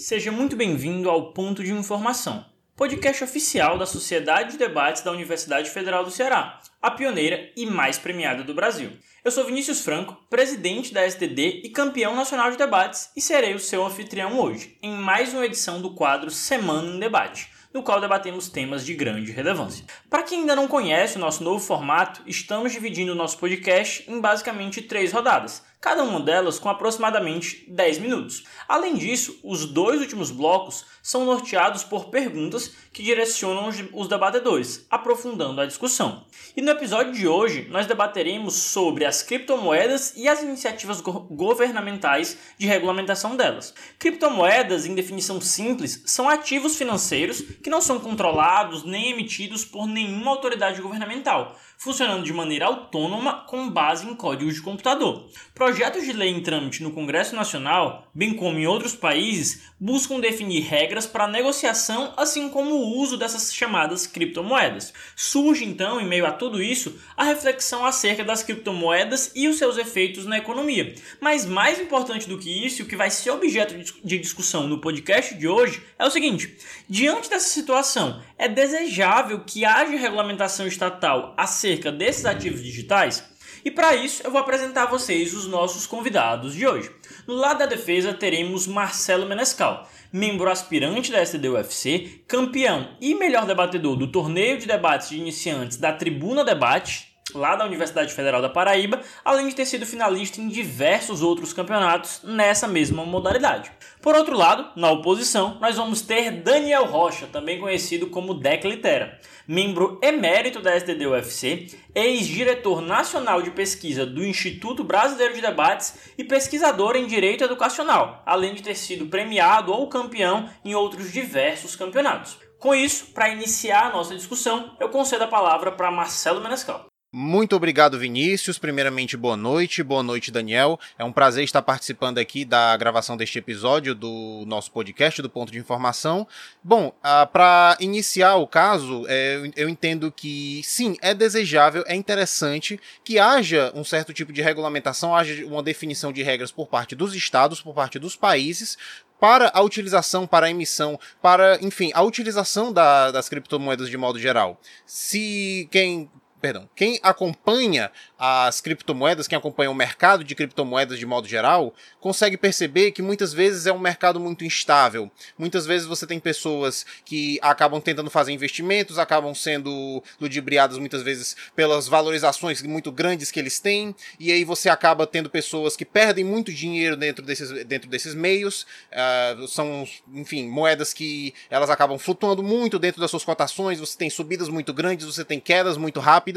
Seja muito bem-vindo ao Ponto de Informação, podcast oficial da Sociedade de Debates da Universidade Federal do Ceará, a pioneira e mais premiada do Brasil. Eu sou Vinícius Franco, presidente da STD e campeão nacional de debates, e serei o seu anfitrião hoje, em mais uma edição do quadro Semana em Debate no qual debatemos temas de grande relevância. Para quem ainda não conhece o nosso novo formato, estamos dividindo o nosso podcast em basicamente três rodadas, cada uma delas com aproximadamente 10 minutos. Além disso, os dois últimos blocos são norteados por perguntas que direcionam os debatedores, aprofundando a discussão. E no episódio de hoje, nós debateremos sobre as criptomoedas e as iniciativas go governamentais de regulamentação delas. Criptomoedas, em definição simples, são ativos financeiros que não são controlados nem emitidos por nenhuma autoridade governamental, funcionando de maneira autônoma com base em códigos de computador. Projetos de lei em trâmite no Congresso Nacional, bem como em outros países, buscam definir regras para a negociação, assim como o uso dessas chamadas criptomoedas. Surge então, em meio a tudo isso, a reflexão acerca das criptomoedas e os seus efeitos na economia. Mas mais importante do que isso, o que vai ser objeto de discussão no podcast de hoje é o seguinte: diante dessa situação, é desejável que haja regulamentação estatal acerca desses ativos digitais? E para isso eu vou apresentar a vocês os nossos convidados de hoje. No lado da defesa teremos Marcelo Menescal, membro aspirante da STD-UFC, campeão e melhor debatedor do torneio de debates de iniciantes da Tribuna Debate, lá da Universidade Federal da Paraíba, além de ter sido finalista em diversos outros campeonatos nessa mesma modalidade. Por outro lado, na oposição, nós vamos ter Daniel Rocha, também conhecido como Deck Litera, membro emérito da STD-UFC, ex-diretor nacional de pesquisa do Instituto Brasileiro de Debates e pesquisador em Direito Educacional, além de ter sido premiado ou campeão em outros diversos campeonatos. Com isso, para iniciar a nossa discussão, eu concedo a palavra para Marcelo Menescal. Muito obrigado, Vinícius. Primeiramente, boa noite. Boa noite, Daniel. É um prazer estar participando aqui da gravação deste episódio do nosso podcast do Ponto de Informação. Bom, ah, para iniciar o caso, é, eu entendo que sim, é desejável, é interessante que haja um certo tipo de regulamentação, haja uma definição de regras por parte dos estados, por parte dos países, para a utilização, para a emissão, para, enfim, a utilização da, das criptomoedas de modo geral. Se quem perdão, quem acompanha as criptomoedas, quem acompanha o mercado de criptomoedas de modo geral, consegue perceber que muitas vezes é um mercado muito instável. Muitas vezes você tem pessoas que acabam tentando fazer investimentos, acabam sendo ludibriadas muitas vezes pelas valorizações muito grandes que eles têm, e aí você acaba tendo pessoas que perdem muito dinheiro dentro desses, dentro desses meios. Uh, são, enfim, moedas que elas acabam flutuando muito dentro das suas cotações, você tem subidas muito grandes, você tem quedas muito rápidas.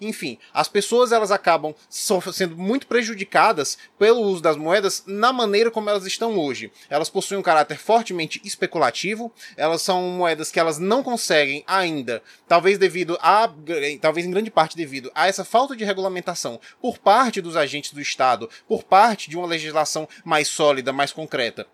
Enfim, as pessoas elas acabam sendo muito prejudicadas pelo uso das moedas na maneira como elas estão hoje. Elas possuem um caráter fortemente especulativo, elas são moedas que elas não conseguem ainda, talvez devido a, talvez em grande parte devido a essa falta de regulamentação por parte dos agentes do Estado, por parte de uma legislação mais sólida, mais concreta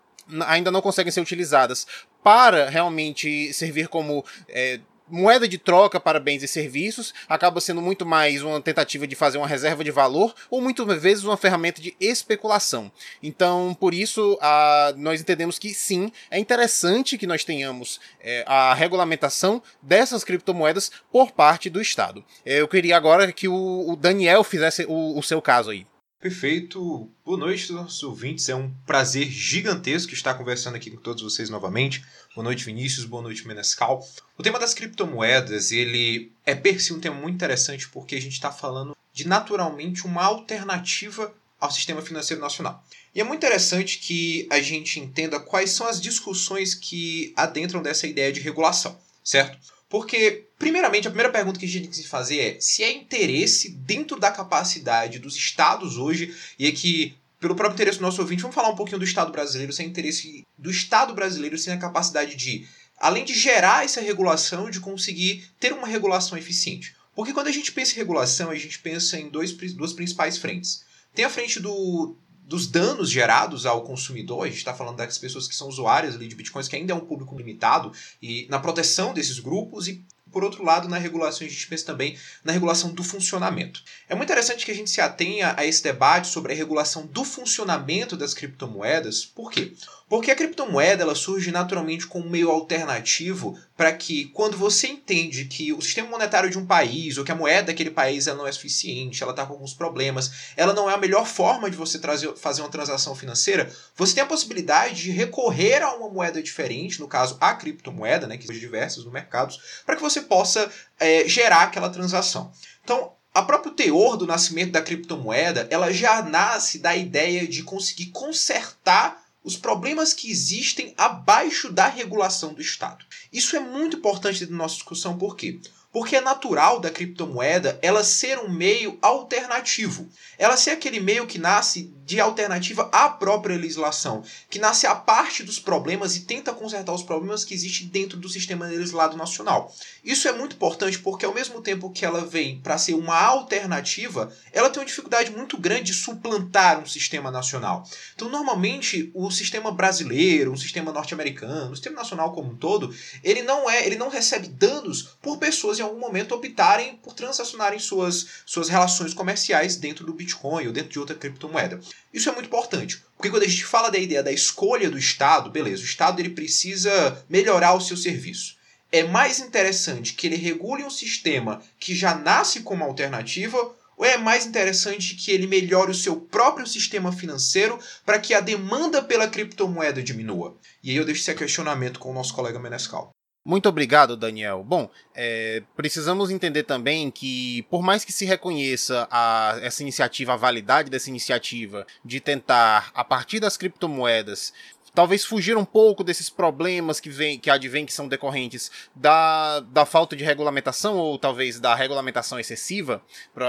ainda não conseguem ser utilizadas para realmente servir como é, moeda de troca para bens e serviços acaba sendo muito mais uma tentativa de fazer uma reserva de valor ou muitas vezes uma ferramenta de especulação. Então, por isso, a, nós entendemos que sim, é interessante que nós tenhamos é, a regulamentação dessas criptomoedas por parte do Estado. Eu queria agora que o, o Daniel fizesse o, o seu caso aí. Perfeito. Boa noite, nossos ouvintes. É um prazer gigantesco estar conversando aqui com todos vocês novamente. Boa noite, Vinícius. Boa noite, Menescal. O tema das criptomoedas, ele é per si um tema muito interessante porque a gente está falando de naturalmente uma alternativa ao sistema financeiro nacional. E é muito interessante que a gente entenda quais são as discussões que adentram dessa ideia de regulação, certo? Porque, primeiramente, a primeira pergunta que a gente tem que se fazer é se é interesse dentro da capacidade dos estados hoje, e aqui, pelo próprio interesse do nosso ouvinte, vamos falar um pouquinho do Estado brasileiro, se é interesse do Estado brasileiro sem a capacidade de, além de gerar essa regulação, de conseguir ter uma regulação eficiente. Porque quando a gente pensa em regulação, a gente pensa em dois, duas principais frentes. Tem a frente do, dos danos gerados ao consumidor, a gente está falando das pessoas que são usuárias ali de bitcoins, que ainda é um público limitado, e na proteção desses grupos, e por outro lado, na regulação, a gente pensa também na regulação do funcionamento. É muito interessante que a gente se atenha a esse debate sobre a regulação do funcionamento das criptomoedas, por quê? Porque a criptomoeda ela surge naturalmente como meio alternativo para que, quando você entende que o sistema monetário de um país ou que a moeda daquele país ela não é suficiente, ela está com alguns problemas, ela não é a melhor forma de você trazer, fazer uma transação financeira, você tem a possibilidade de recorrer a uma moeda diferente, no caso a criptomoeda, né, que existem diversas no mercado, para que você possa é, gerar aquela transação. Então, a próprio teor do nascimento da criptomoeda, ela já nasce da ideia de conseguir consertar os problemas que existem abaixo da regulação do Estado. Isso é muito importante da nossa discussão, por quê? Porque é natural da criptomoeda ela ser um meio alternativo. Ela ser aquele meio que nasce de alternativa à própria legislação, que nasce a parte dos problemas e tenta consertar os problemas que existem dentro do sistema legislado nacional. Isso é muito importante porque, ao mesmo tempo que ela vem para ser uma alternativa, ela tem uma dificuldade muito grande de suplantar um sistema nacional. Então, normalmente, o sistema brasileiro, o sistema norte-americano, o sistema nacional como um todo, ele não é, ele não recebe danos por pessoas em algum momento optarem por transacionarem suas, suas relações comerciais dentro do Bitcoin ou dentro de outra criptomoeda. Isso é muito importante, porque quando a gente fala da ideia da escolha do Estado, beleza, o Estado ele precisa melhorar o seu serviço. É mais interessante que ele regule um sistema que já nasce como alternativa ou é mais interessante que ele melhore o seu próprio sistema financeiro para que a demanda pela criptomoeda diminua? E aí eu deixo esse questionamento com o nosso colega Menescal. Muito obrigado, Daniel. Bom, é, precisamos entender também que, por mais que se reconheça a, essa iniciativa, a validade dessa iniciativa de tentar, a partir das criptomoedas, talvez fugir um pouco desses problemas que, vem, que advêm, que são decorrentes da, da falta de regulamentação ou talvez da regulamentação excessiva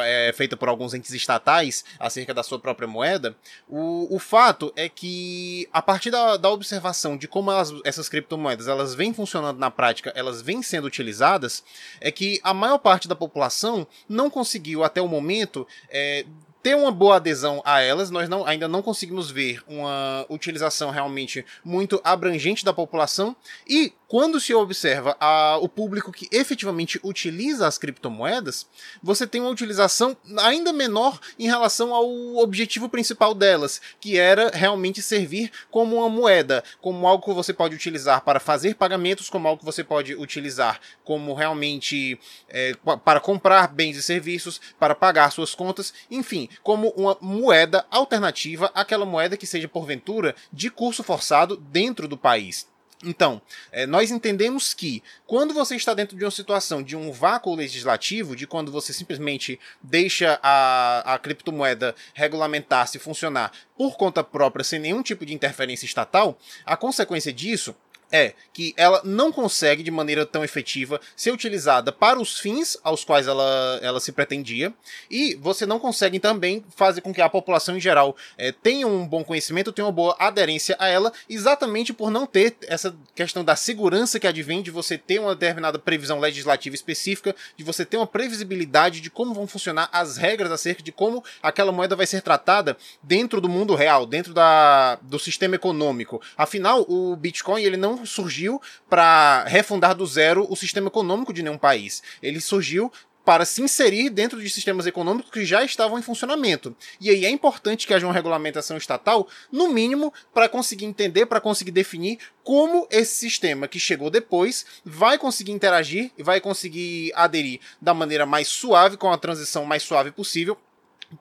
é, feita por alguns entes estatais acerca da sua própria moeda, o, o fato é que a partir da, da observação de como elas, essas criptomoedas elas vêm funcionando na prática, elas vêm sendo utilizadas, é que a maior parte da população não conseguiu até o momento é, ter uma boa adesão a elas. Nós não, ainda não conseguimos ver uma utilização realmente muito abrangente da população. E quando se observa a, o público que efetivamente utiliza as criptomoedas, você tem uma utilização ainda menor em relação ao objetivo principal delas, que era realmente servir como uma moeda, como algo que você pode utilizar para fazer pagamentos, como algo que você pode utilizar como realmente é, para comprar bens e serviços, para pagar suas contas, enfim, como uma moeda alternativa àquela moeda que seja porventura de curso forçado dentro do país. Então, é, nós entendemos que quando você está dentro de uma situação de um vácuo legislativo, de quando você simplesmente deixa a, a criptomoeda regulamentar-se funcionar por conta própria, sem nenhum tipo de interferência estatal, a consequência disso é que ela não consegue de maneira tão efetiva ser utilizada para os fins aos quais ela, ela se pretendia, e você não consegue também fazer com que a população em geral é, tenha um bom conhecimento, tenha uma boa aderência a ela, exatamente por não ter essa questão da segurança que advém de você ter uma determinada previsão legislativa específica, de você ter uma previsibilidade de como vão funcionar as regras acerca de como aquela moeda vai ser tratada dentro do mundo real, dentro da, do sistema econômico. Afinal, o Bitcoin ele não surgiu para refundar do zero o sistema econômico de nenhum país. Ele surgiu para se inserir dentro de sistemas econômicos que já estavam em funcionamento. E aí é importante que haja uma regulamentação estatal, no mínimo, para conseguir entender, para conseguir definir como esse sistema que chegou depois vai conseguir interagir e vai conseguir aderir da maneira mais suave, com a transição mais suave possível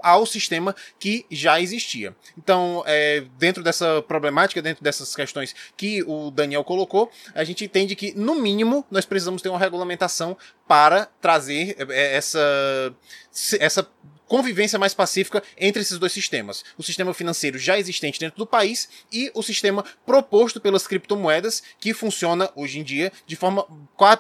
ao sistema que já existia. Então, é, dentro dessa problemática, dentro dessas questões que o Daniel colocou, a gente entende que, no mínimo, nós precisamos ter uma regulamentação para trazer é, essa, essa convivência mais pacífica entre esses dois sistemas. O sistema financeiro já existente dentro do país e o sistema proposto pelas criptomoedas, que funciona hoje em dia de forma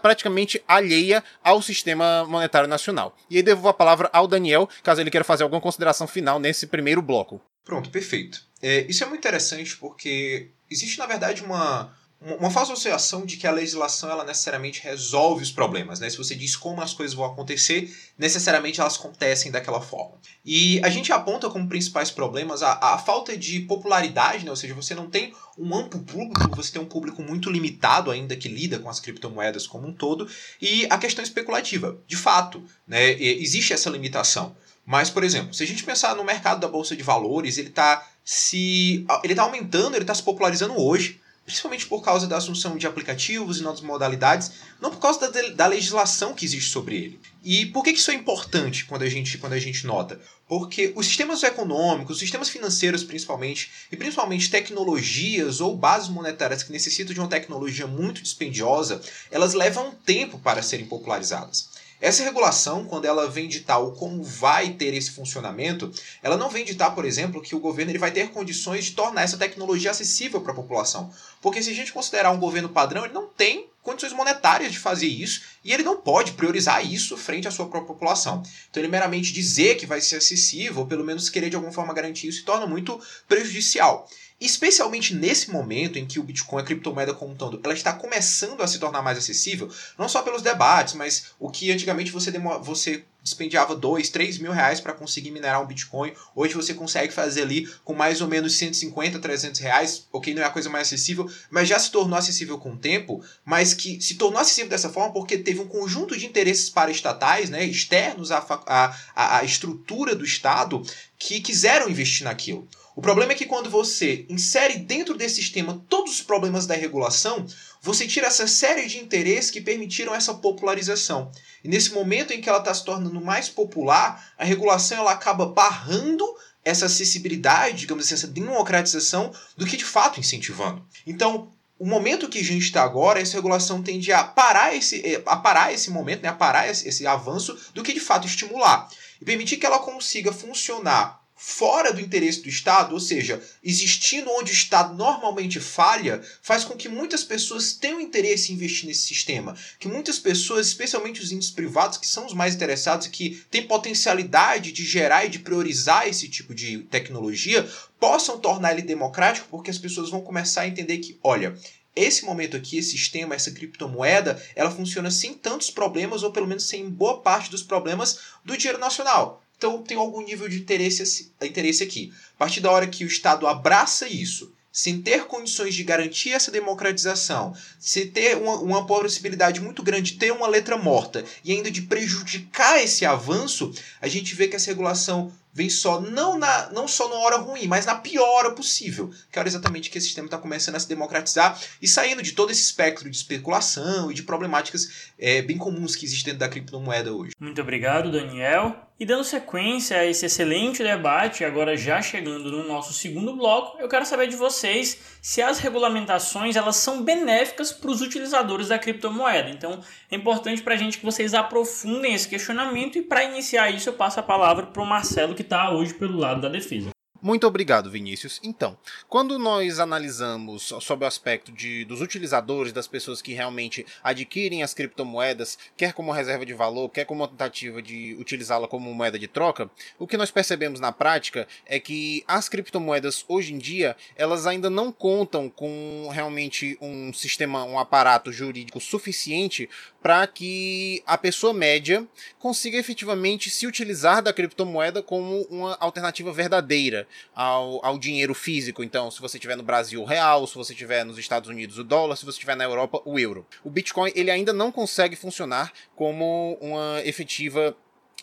praticamente alheia ao sistema monetário nacional. E aí devolvo a palavra ao Daniel, caso ele queira fazer alguma consideração final nesse primeiro bloco. Pronto, perfeito. É, isso é muito interessante porque existe, na verdade, uma uma falsa associação de que a legislação ela necessariamente resolve os problemas, né? Se você diz como as coisas vão acontecer, necessariamente elas acontecem daquela forma. E a gente aponta como principais problemas a, a falta de popularidade, né? Ou seja, você não tem um amplo público, você tem um público muito limitado ainda que lida com as criptomoedas como um todo, e a questão especulativa. De fato, né? Existe essa limitação. Mas, por exemplo, se a gente pensar no mercado da bolsa de valores, ele está se ele está aumentando, ele está se popularizando hoje, principalmente por causa da assunção de aplicativos e novas modalidades, não por causa da, da legislação que existe sobre ele. E por que, isso é importante quando a, gente, quando a gente nota? Porque os sistemas econômicos, os sistemas financeiros principalmente, e principalmente tecnologias ou bases monetárias que necessitam de uma tecnologia muito dispendiosa, elas levam tempo para serem popularizadas. Essa regulação, quando ela vem ditar o como vai ter esse funcionamento, ela não vem ditar, por exemplo, que o governo ele vai ter condições de tornar essa tecnologia acessível para a população. Porque se a gente considerar um governo padrão, ele não tem condições monetárias de fazer isso e ele não pode priorizar isso frente à sua própria população. Então ele meramente dizer que vai ser acessível, ou pelo menos querer de alguma forma garantir isso, se torna muito prejudicial. Especialmente nesse momento em que o Bitcoin, a criptomoeda como um todo, ela está começando a se tornar mais acessível, não só pelos debates, mas o que antigamente você, você despendiava 2, 3 mil reais para conseguir minerar um Bitcoin. Hoje você consegue fazer ali com mais ou menos 150, 300 reais. Ok, não é a coisa mais acessível, mas já se tornou acessível com o tempo. Mas que se tornou acessível dessa forma porque teve um conjunto de interesses paraestatais, né, externos à, à, à estrutura do Estado, que quiseram investir naquilo. O problema é que quando você insere dentro desse sistema todos os problemas da regulação, você tira essa série de interesses que permitiram essa popularização. E nesse momento em que ela está se tornando mais popular, a regulação ela acaba barrando essa acessibilidade, digamos assim, essa democratização, do que de fato incentivando. Então, o momento que a gente está agora, essa regulação tende a parar esse, eh, a parar esse momento, né, a parar esse, esse avanço, do que de fato estimular. E permitir que ela consiga funcionar fora do interesse do Estado, ou seja, existindo onde o Estado normalmente falha, faz com que muitas pessoas tenham interesse em investir nesse sistema. Que muitas pessoas, especialmente os índices privados, que são os mais interessados e que têm potencialidade de gerar e de priorizar esse tipo de tecnologia, possam tornar ele democrático, porque as pessoas vão começar a entender que, olha, esse momento aqui, esse sistema, essa criptomoeda, ela funciona sem tantos problemas, ou pelo menos sem boa parte dos problemas do dinheiro nacional. Então tem algum nível de interesse, interesse aqui. A partir da hora que o Estado abraça isso, sem ter condições de garantir essa democratização, se ter uma, uma possibilidade muito grande de ter uma letra morta e ainda de prejudicar esse avanço, a gente vê que essa regulação vem só não, na, não só na hora ruim, mas na pior hora possível. Que é hora exatamente que esse sistema está começando a se democratizar e saindo de todo esse espectro de especulação e de problemáticas é, bem comuns que existem dentro da criptomoeda hoje. Muito obrigado, Daniel. E dando sequência a esse excelente debate, agora já chegando no nosso segundo bloco, eu quero saber de vocês se as regulamentações elas são benéficas para os utilizadores da criptomoeda. Então é importante para a gente que vocês aprofundem esse questionamento e para iniciar isso eu passo a palavra para o Marcelo que está hoje pelo lado da defesa. Muito obrigado, Vinícius. Então, quando nós analisamos sobre o aspecto de, dos utilizadores, das pessoas que realmente adquirem as criptomoedas, quer como reserva de valor, quer como tentativa de utilizá-la como moeda de troca, o que nós percebemos na prática é que as criptomoedas hoje em dia, elas ainda não contam com realmente um sistema, um aparato jurídico suficiente para que a pessoa média consiga efetivamente se utilizar da criptomoeda como uma alternativa verdadeira ao, ao dinheiro físico. Então, se você tiver no Brasil, o real, se você tiver nos Estados Unidos, o dólar, se você tiver na Europa, o euro. O Bitcoin ele ainda não consegue funcionar como uma efetiva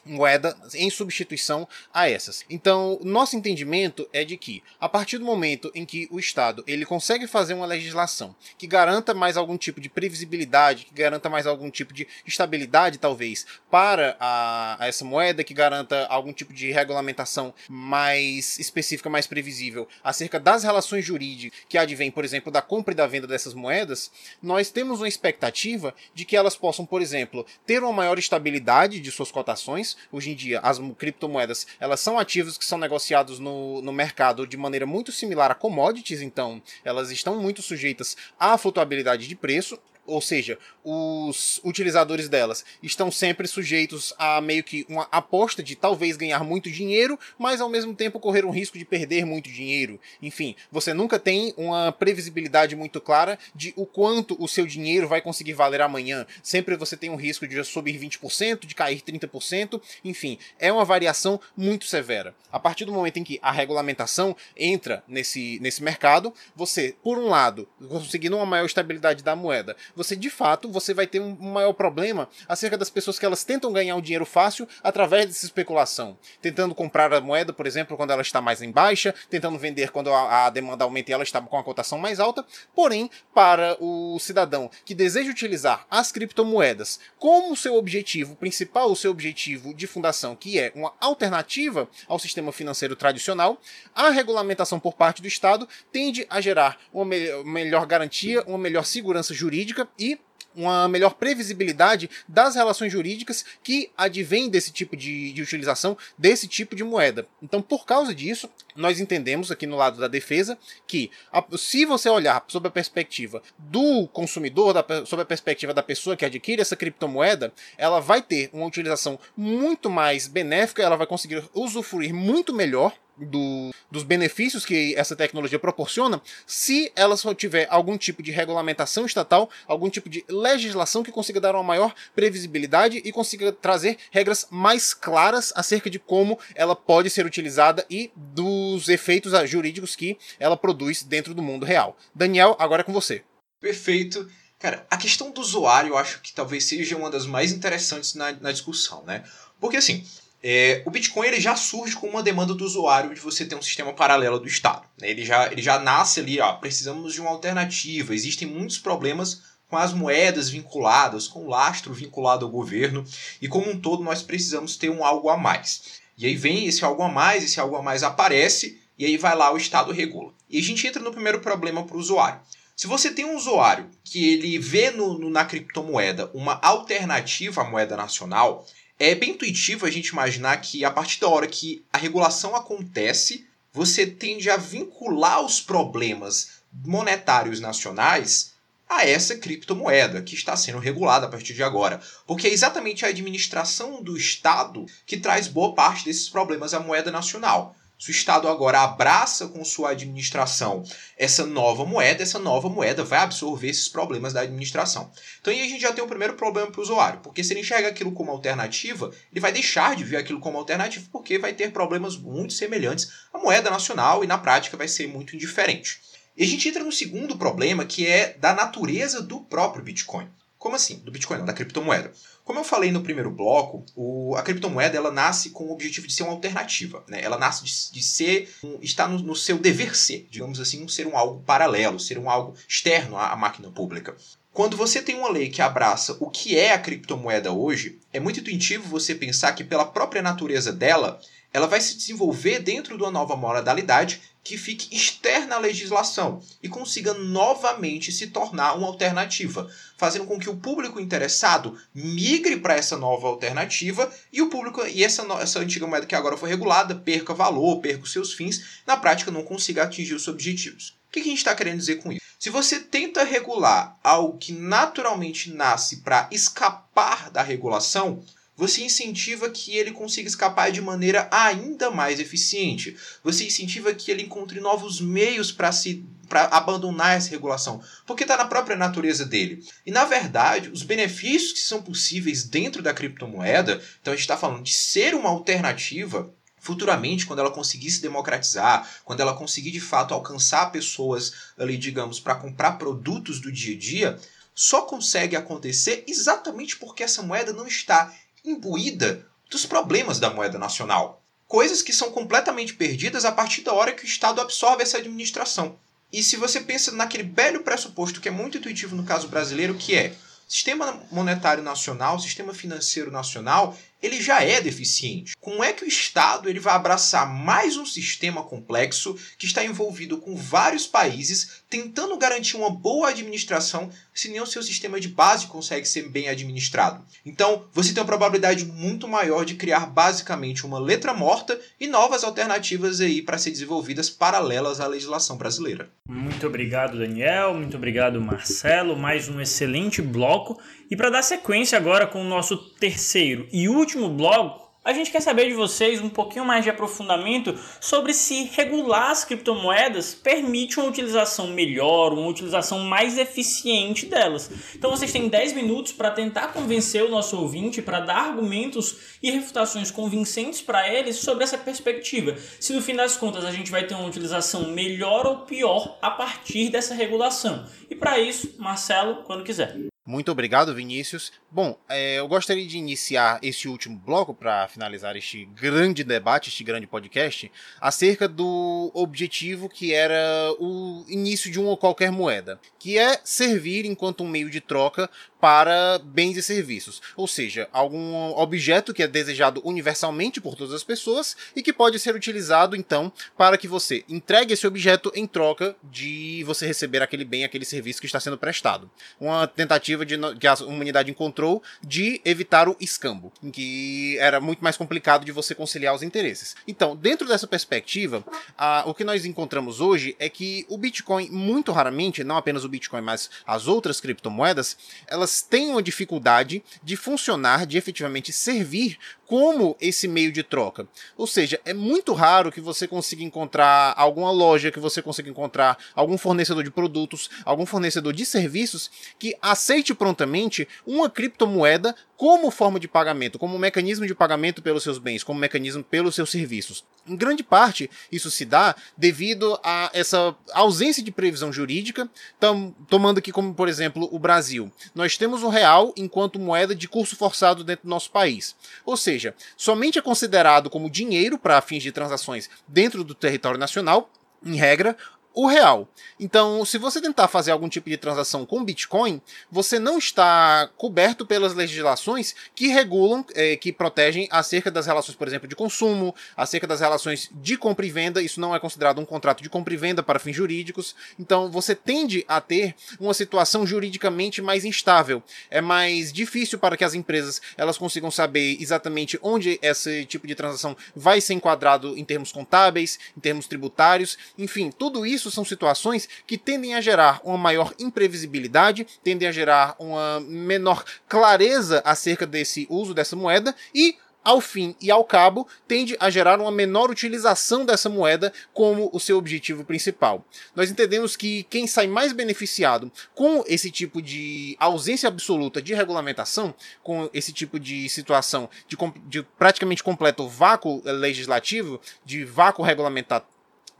moeda em substituição a essas. Então, nosso entendimento é de que, a partir do momento em que o Estado ele consegue fazer uma legislação que garanta mais algum tipo de previsibilidade, que garanta mais algum tipo de estabilidade, talvez, para a, a essa moeda, que garanta algum tipo de regulamentação mais específica, mais previsível acerca das relações jurídicas que advêm, por exemplo, da compra e da venda dessas moedas, nós temos uma expectativa de que elas possam, por exemplo, ter uma maior estabilidade de suas cotações, Hoje em dia, as criptomoedas elas são ativos que são negociados no, no mercado de maneira muito similar a commodities, então elas estão muito sujeitas à flutuabilidade de preço ou seja, os utilizadores delas estão sempre sujeitos a meio que uma aposta de talvez ganhar muito dinheiro, mas ao mesmo tempo correr um risco de perder muito dinheiro. Enfim, você nunca tem uma previsibilidade muito clara de o quanto o seu dinheiro vai conseguir valer amanhã. Sempre você tem um risco de subir 20%, de cair 30%, enfim, é uma variação muito severa. A partir do momento em que a regulamentação entra nesse, nesse mercado, você, por um lado, conseguindo uma maior estabilidade da moeda, você de fato você vai ter um maior problema acerca das pessoas que elas tentam ganhar um dinheiro fácil através dessa especulação, tentando comprar a moeda, por exemplo, quando ela está mais em baixa, tentando vender quando a, a demanda aumenta e ela está com a cotação mais alta. Porém, para o cidadão que deseja utilizar as criptomoedas como seu objetivo principal, o seu objetivo de fundação, que é uma alternativa ao sistema financeiro tradicional, a regulamentação por parte do Estado tende a gerar uma me melhor garantia, uma melhor segurança jurídica e uma melhor previsibilidade das relações jurídicas que advêm desse tipo de, de, utilização desse tipo de moeda. Então, por causa disso, nós entendemos aqui no lado da defesa que se você olhar sob a perspectiva do consumidor, da, sob a perspectiva da pessoa que adquire essa criptomoeda, ela vai ter uma utilização muito mais benéfica, ela vai conseguir usufruir muito melhor do, dos benefícios que essa tecnologia proporciona se ela só tiver algum tipo de regulamentação estatal, algum tipo de legislação que consiga dar uma maior previsibilidade e consiga trazer regras mais claras acerca de como ela pode ser utilizada e dos efeitos jurídicos que ela produz dentro do mundo real. Daniel, agora é com você. Perfeito. Cara, a questão do usuário eu acho que talvez seja uma das mais interessantes na, na discussão, né? Porque assim, é, o Bitcoin ele já surge com uma demanda do usuário de você ter um sistema paralelo do Estado. Né? Ele, já, ele já nasce ali, ó, precisamos de uma alternativa. Existem muitos problemas com as moedas vinculadas, com o lastro vinculado ao governo, e como um todo nós precisamos ter um algo a mais. E aí vem esse algo a mais, esse algo a mais aparece, e aí vai lá o Estado regula. E a gente entra no primeiro problema para o usuário. Se você tem um usuário que ele vê no, no, na criptomoeda uma alternativa à moeda nacional, é bem intuitivo a gente imaginar que a partir da hora que a regulação acontece, você tende a vincular os problemas monetários nacionais a essa criptomoeda que está sendo regulada a partir de agora. Porque é exatamente a administração do Estado que traz boa parte desses problemas à moeda nacional. Se o Estado agora abraça com sua administração essa nova moeda, essa nova moeda vai absorver esses problemas da administração. Então aí a gente já tem o primeiro problema para o usuário, porque se ele enxerga aquilo como alternativa, ele vai deixar de ver aquilo como alternativa porque vai ter problemas muito semelhantes à moeda nacional e na prática vai ser muito indiferente. E a gente entra no segundo problema, que é da natureza do próprio Bitcoin. Como assim? Do Bitcoin, não, da criptomoeda. Como eu falei no primeiro bloco, o, a criptomoeda ela nasce com o objetivo de ser uma alternativa. Né? Ela nasce de, de ser, um, está no, no, seu dever ser, digamos assim, um ser um algo paralelo, ser um algo externo à, à máquina pública. Quando você tem uma lei que abraça o que é a criptomoeda hoje, é muito intuitivo você pensar que, pela própria natureza dela, ela vai se desenvolver dentro de uma nova modalidade que fique externa à legislação e consiga novamente se tornar uma alternativa, fazendo com que o público interessado migre para essa nova alternativa e o público e essa, essa antiga moeda que agora foi regulada perca valor, perca os seus fins, na prática não consiga atingir os objetivos. O que a gente está querendo dizer com isso? Se você tenta regular algo que naturalmente nasce para escapar da regulação, você incentiva que ele consiga escapar de maneira ainda mais eficiente. Você incentiva que ele encontre novos meios para se para abandonar essa regulação, porque está na própria natureza dele. E na verdade, os benefícios que são possíveis dentro da criptomoeda, então a gente está falando de ser uma alternativa futuramente, quando ela conseguir se democratizar, quando ela conseguir de fato alcançar pessoas ali, digamos, para comprar produtos do dia a dia, só consegue acontecer exatamente porque essa moeda não está imbuída dos problemas da moeda nacional. Coisas que são completamente perdidas a partir da hora que o Estado absorve essa administração. E se você pensa naquele belo pressuposto que é muito intuitivo no caso brasileiro, que é sistema monetário nacional, sistema financeiro nacional, ele já é deficiente. Como é que o Estado ele vai abraçar mais um sistema complexo que está envolvido com vários países, tentando garantir uma boa administração, se nem o seu sistema de base consegue ser bem administrado? Então, você tem uma probabilidade muito maior de criar basicamente uma letra morta e novas alternativas aí para ser desenvolvidas paralelas à legislação brasileira. Muito obrigado, Daniel. Muito obrigado, Marcelo. Mais um excelente bloco. E para dar sequência agora com o nosso terceiro e último bloco, a gente quer saber de vocês um pouquinho mais de aprofundamento sobre se regular as criptomoedas permite uma utilização melhor, uma utilização mais eficiente delas. Então vocês têm 10 minutos para tentar convencer o nosso ouvinte, para dar argumentos e refutações convincentes para eles sobre essa perspectiva. Se no fim das contas a gente vai ter uma utilização melhor ou pior a partir dessa regulação. E para isso, Marcelo, quando quiser. Muito obrigado, Vinícius. Bom, é, eu gostaria de iniciar esse último bloco para finalizar este grande debate, este grande podcast, acerca do objetivo que era o início de uma ou qualquer moeda, que é servir enquanto um meio de troca para bens e serviços, ou seja, algum objeto que é desejado universalmente por todas as pessoas e que pode ser utilizado então para que você entregue esse objeto em troca de você receber aquele bem, aquele serviço que está sendo prestado. Uma tentativa de, que a humanidade encontrou de evitar o escambo, em que era muito mais complicado de você conciliar os interesses. Então, dentro dessa perspectiva, a, o que nós encontramos hoje é que o Bitcoin, muito raramente, não apenas o Bitcoin, mas as outras criptomoedas, elas têm uma dificuldade de funcionar, de efetivamente servir como esse meio de troca. Ou seja, é muito raro que você consiga encontrar alguma loja, que você consiga encontrar algum fornecedor de produtos, algum fornecedor de serviços que aceite prontamente uma criptomoeda como forma de pagamento, como mecanismo de pagamento pelos seus bens, como mecanismo pelos seus serviços. Em grande parte, isso se dá devido a essa ausência de previsão jurídica, tam, tomando aqui como, por exemplo, o Brasil. Nós temos o real enquanto moeda de curso forçado dentro do nosso país. Ou seja, somente é considerado como dinheiro para fins de transações dentro do território nacional, em regra, o real. Então, se você tentar fazer algum tipo de transação com Bitcoin, você não está coberto pelas legislações que regulam, eh, que protegem acerca das relações, por exemplo, de consumo, acerca das relações de compra e venda. Isso não é considerado um contrato de compra e venda para fins jurídicos. Então, você tende a ter uma situação juridicamente mais instável. É mais difícil para que as empresas elas consigam saber exatamente onde esse tipo de transação vai ser enquadrado em termos contábeis, em termos tributários, enfim, tudo isso isso são situações que tendem a gerar uma maior imprevisibilidade, tendem a gerar uma menor clareza acerca desse uso dessa moeda e ao fim e ao cabo, tende a gerar uma menor utilização dessa moeda como o seu objetivo principal. Nós entendemos que quem sai mais beneficiado com esse tipo de ausência absoluta de regulamentação, com esse tipo de situação de, de praticamente completo vácuo legislativo, de vácuo regulamentar,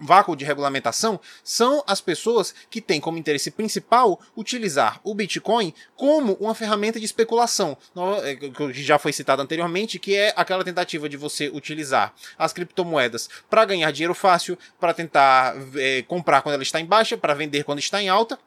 vácuo de regulamentação são as pessoas que têm como interesse principal utilizar o Bitcoin como uma ferramenta de especulação, é, que já foi citado anteriormente, que é aquela tentativa de você utilizar as criptomoedas para ganhar dinheiro fácil, para tentar é, comprar quando ela está em baixa, para vender quando está em alta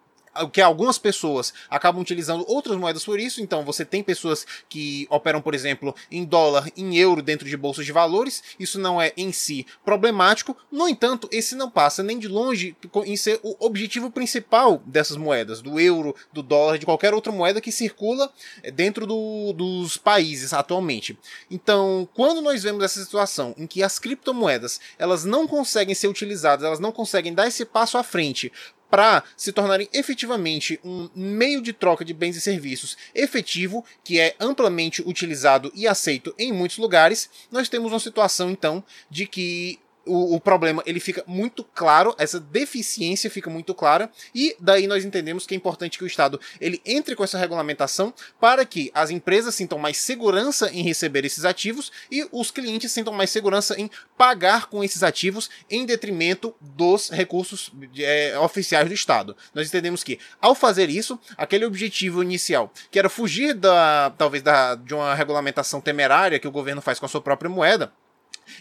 que algumas pessoas acabam utilizando outras moedas por isso. Então, você tem pessoas que operam, por exemplo, em dólar, em euro dentro de bolsas de valores. Isso não é em si problemático. No entanto, esse não passa nem de longe em ser o objetivo principal dessas moedas, do euro, do dólar, de qualquer outra moeda que circula eh, dentro do, dos países atualmente. Então, quando nós vemos essa situação em que as criptomoedas elas não conseguem ser utilizadas, elas não conseguem dar esse passo à frente para se tornarem efetivamente um meio de troca de bens e serviços efetivo, que é amplamente utilizado e aceito em muitos lugares, nós temos uma situação então de que o, o, problema ele fica muito claro, essa deficiência fica muito clara, e daí nós entendemos que é importante que o Estado ele entre com essa regulamentação para que as empresas sintam mais segurança em receber esses ativos e os clientes sintam mais segurança em pagar com esses ativos em detrimento dos recursos é, oficiais do Estado. Nós entendemos que, ao fazer isso, aquele objetivo inicial, que era fugir da talvez da, de uma regulamentação temerária que o governo faz com a sua própria moeda,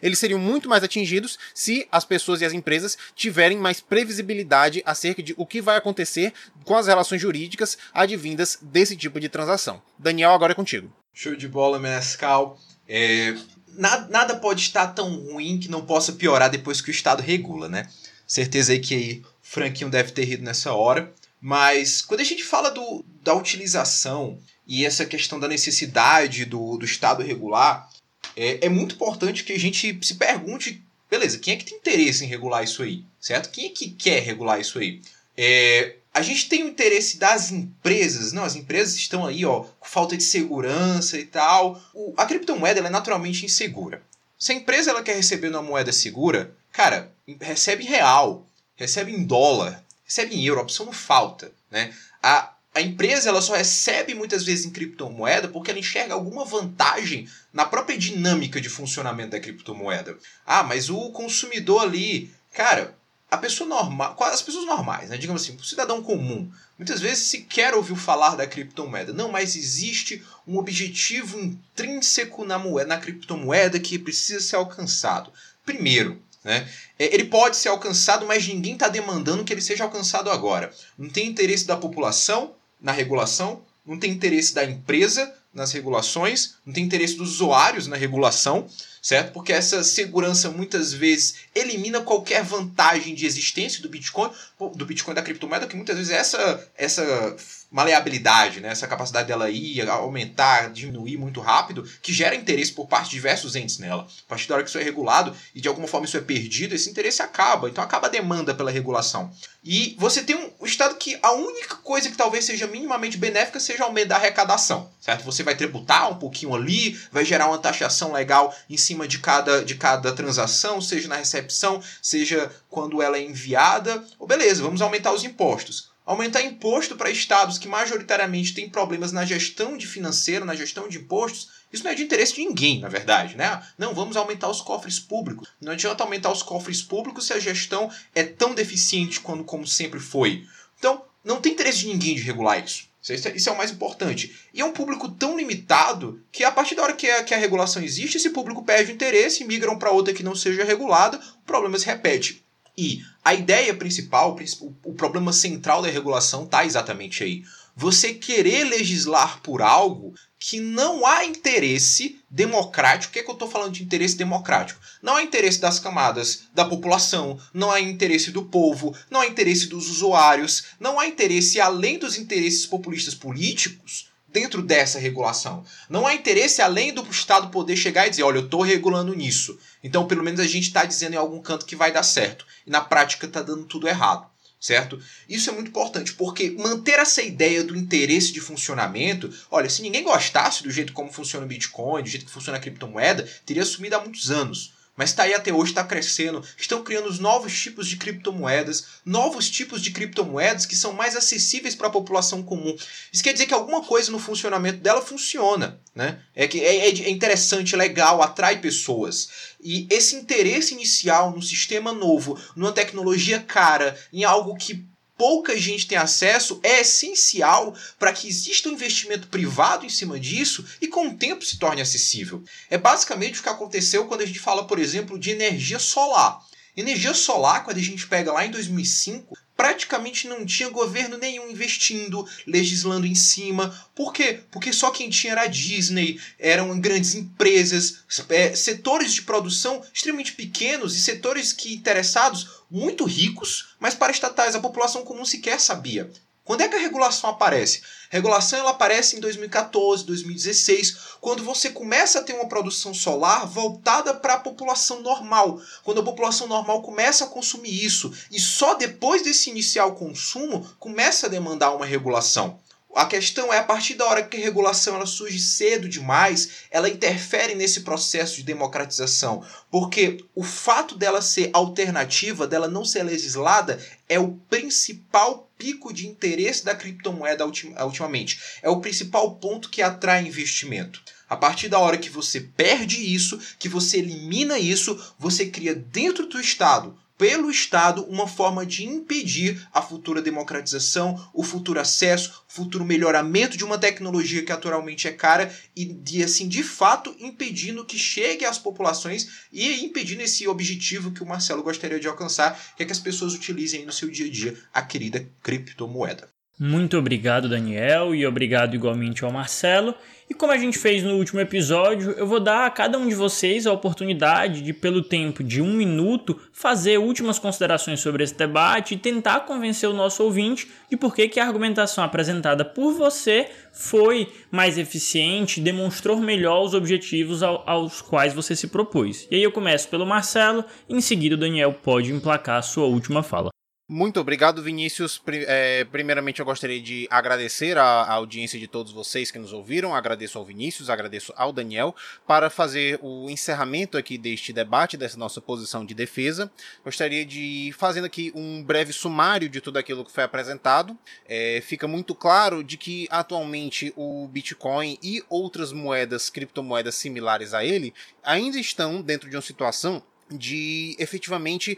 eles seriam muito mais atingidos se as pessoas e as empresas tiverem mais previsibilidade acerca de o que vai acontecer com as relações jurídicas advindas desse tipo de transação. Daniel, agora é contigo. Show de bola, Menescal. É, nada, nada pode estar tão ruim que não possa piorar depois que o Estado regula, né? Certeza aí que aí Franquinho deve ter rido nessa hora. Mas quando a gente fala do, da utilização e essa questão da necessidade do, do Estado regular, é, é muito importante que a gente se pergunte, beleza, quem é que tem interesse em regular isso aí? Certo? Quem é que quer regular isso aí? É, a gente tem o interesse das empresas, não, as empresas estão aí, ó, com falta de segurança e tal. O, a criptomoeda é naturalmente insegura. Se a empresa ela quer receber uma moeda segura, cara, recebe em real, recebe em dólar, recebe em euro, a opção não falta, né? A, a empresa ela só recebe muitas vezes em criptomoeda porque ela enxerga alguma vantagem na própria dinâmica de funcionamento da criptomoeda. Ah, mas o consumidor ali, cara, a pessoa normal, as pessoas normais, né, digamos assim, o cidadão comum, muitas vezes sequer ouviu falar da criptomoeda. Não, mas existe um objetivo intrínseco na moeda, na criptomoeda que precisa ser alcançado. Primeiro, né? É, ele pode ser alcançado, mas ninguém está demandando que ele seja alcançado agora. Não tem interesse da população na regulação, não tem interesse da empresa nas regulações, não tem interesse dos usuários na regulação, certo? Porque essa segurança muitas vezes elimina qualquer vantagem de existência do Bitcoin, do Bitcoin da criptomoeda, que muitas vezes é essa essa maleabilidade, né? essa capacidade dela ir, aumentar, diminuir muito rápido, que gera interesse por parte de diversos entes nela. A partir da hora que isso é regulado e de alguma forma isso é perdido, esse interesse acaba. Então acaba a demanda pela regulação. E você tem um, Estado que a única coisa que talvez seja minimamente benéfica seja aumentar a arrecadação, certo? Você vai tributar um pouquinho ali, vai gerar uma taxação legal em cima de cada, de cada transação, seja na recepção, seja quando ela é enviada. Ou beleza, vamos aumentar os impostos aumentar imposto para estados que majoritariamente têm problemas na gestão de financeiro, na gestão de impostos, isso não é de interesse de ninguém, na verdade, né? Não, vamos aumentar os cofres públicos. Não adianta aumentar os cofres públicos se a gestão é tão deficiente quando, como sempre foi. Então, não tem interesse de ninguém de regular isso. Isso é, isso é o mais importante. E é um público tão limitado que a partir da hora que a, que a regulação existe, esse público perde o interesse migram para outra que não seja regulada, o problema se repete. E a ideia principal, o problema central da regulação está exatamente aí. Você querer legislar por algo que não há interesse democrático. O que, é que eu estou falando de interesse democrático? Não há interesse das camadas da população, não há interesse do povo, não há interesse dos usuários, não há interesse além dos interesses populistas políticos dentro dessa regulação. Não há interesse além do Estado poder chegar e dizer, olha, eu estou regulando nisso. Então, pelo menos a gente está dizendo em algum canto que vai dar certo. E na prática está dando tudo errado. Certo? Isso é muito importante, porque manter essa ideia do interesse de funcionamento, olha, se ninguém gostasse do jeito como funciona o Bitcoin, do jeito que funciona a criptomoeda, teria sumido há muitos anos mas está aí até hoje, está crescendo. Estão criando novos tipos de criptomoedas, novos tipos de criptomoedas que são mais acessíveis para a população comum. Isso quer dizer que alguma coisa no funcionamento dela funciona, né? É que é, é interessante, legal, atrai pessoas. E esse interesse inicial no sistema novo, numa tecnologia cara, em algo que pouca gente tem acesso é essencial para que exista um investimento privado em cima disso e com o tempo se torne acessível. É basicamente o que aconteceu quando a gente fala, por exemplo, de energia solar. Energia solar, quando a gente pega lá em 2005, praticamente não tinha governo nenhum investindo, legislando em cima. Por quê? Porque só quem tinha era a Disney, eram grandes empresas, é, setores de produção extremamente pequenos e setores que interessados muito ricos, mas para estatais a população comum sequer sabia. Quando é que a regulação aparece? A regulação ela aparece em 2014, 2016, quando você começa a ter uma produção solar voltada para a população normal. Quando a população normal começa a consumir isso. E só depois desse inicial consumo começa a demandar uma regulação. A questão é, a partir da hora que a regulação ela surge cedo demais, ela interfere nesse processo de democratização. Porque o fato dela ser alternativa, dela não ser legislada, é o principal pico de interesse da criptomoeda ultimamente. É o principal ponto que atrai investimento. A partir da hora que você perde isso, que você elimina isso, você cria dentro do Estado pelo Estado uma forma de impedir a futura democratização, o futuro acesso, o futuro melhoramento de uma tecnologia que atualmente é cara e de assim de fato impedindo que chegue às populações e impedindo esse objetivo que o Marcelo gostaria de alcançar, que é que as pessoas utilizem no seu dia a dia a querida criptomoeda. Muito obrigado, Daniel, e obrigado igualmente ao Marcelo. E como a gente fez no último episódio, eu vou dar a cada um de vocês a oportunidade de, pelo tempo de um minuto, fazer últimas considerações sobre esse debate e tentar convencer o nosso ouvinte de por que, que a argumentação apresentada por você foi mais eficiente, demonstrou melhor os objetivos aos quais você se propôs. E aí eu começo pelo Marcelo, em seguida o Daniel pode emplacar a sua última fala. Muito obrigado, Vinícius. É, primeiramente, eu gostaria de agradecer a, audiência de todos vocês que nos ouviram. Agradeço ao Vinícius, agradeço ao Daniel para fazer o encerramento aqui deste debate, dessa nossa posição de defesa. Gostaria de fazendo aqui um breve sumário de tudo aquilo que foi apresentado. É, fica muito claro de que atualmente o Bitcoin e outras moedas, criptomoedas similares a ele, ainda estão dentro de uma situação de efetivamente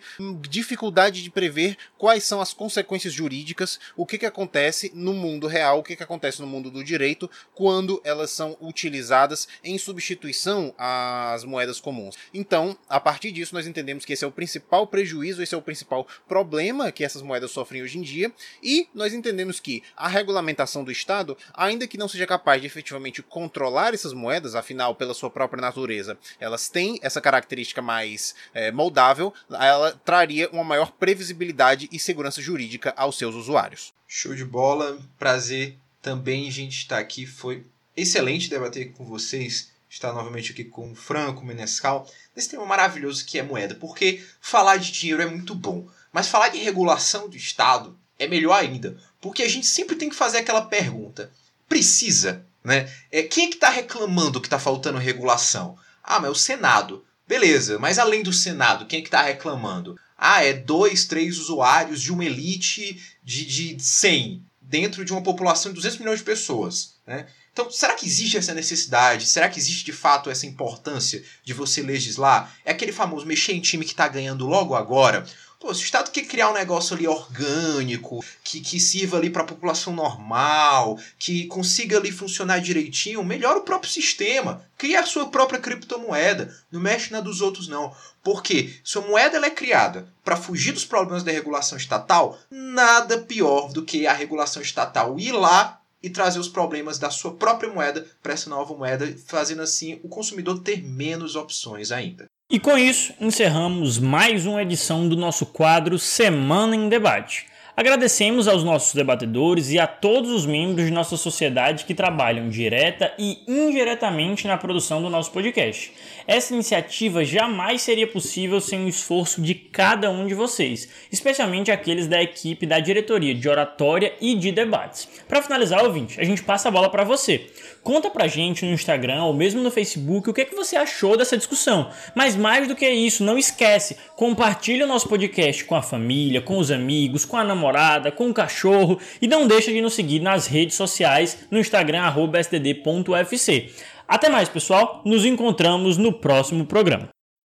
dificuldade de prever quais são as consequências jurídicas, o que, que acontece no mundo real, o que, que acontece no mundo do direito quando elas são utilizadas em substituição às moedas comuns. Então, a partir disso, nós entendemos que esse é o principal prejuízo, esse é o principal problema que essas moedas sofrem hoje em dia, e nós entendemos que a regulamentação do Estado, ainda que não seja capaz de efetivamente controlar essas moedas, afinal, pela sua própria natureza, elas têm essa característica mais é, moldável, ela traria uma maior previsibilidade e segurança jurídica aos seus usuários. Show de bola, prazer também gente estar aqui. Foi excelente debater com vocês. Estar novamente aqui com o Franco Menescal nesse tema maravilhoso que é moeda, porque falar de dinheiro é muito bom, mas falar de regulação do Estado é melhor ainda, porque a gente sempre tem que fazer aquela pergunta: precisa? Né? É, quem é que está reclamando que está faltando regulação? Ah, mas é o Senado. Beleza, mas além do Senado, quem é que está reclamando? Ah, é dois, três usuários de uma elite de, de 100 dentro de uma população de 200 milhões de pessoas. Né? Então, será que existe essa necessidade? Será que existe de fato essa importância de você legislar? É aquele famoso mexer em time que está ganhando logo agora? Pô, se o Estado quer criar um negócio ali orgânico, que, que sirva ali para a população normal, que consiga ali funcionar direitinho, melhora o próprio sistema. Cria a sua própria criptomoeda. Não mexe na dos outros, não. Porque se a moeda ela é criada para fugir dos problemas da regulação estatal, nada pior do que a regulação estatal ir lá e trazer os problemas da sua própria moeda para essa nova moeda, fazendo assim o consumidor ter menos opções ainda. E com isso, encerramos mais uma edição do nosso quadro Semana em Debate. Agradecemos aos nossos debatedores e a todos os membros de nossa sociedade que trabalham direta e indiretamente na produção do nosso podcast. Essa iniciativa jamais seria possível sem o esforço de cada um de vocês, especialmente aqueles da equipe da diretoria de oratória e de debates. Para finalizar, ouvinte, a gente passa a bola para você. Conta pra gente no Instagram ou mesmo no Facebook o que, é que você achou dessa discussão. Mas mais do que isso, não esquece, compartilhe o nosso podcast com a família, com os amigos, com a namorada, com o cachorro e não deixa de nos seguir nas redes sociais no Instagram sdd.ufc. Até mais, pessoal. Nos encontramos no próximo programa.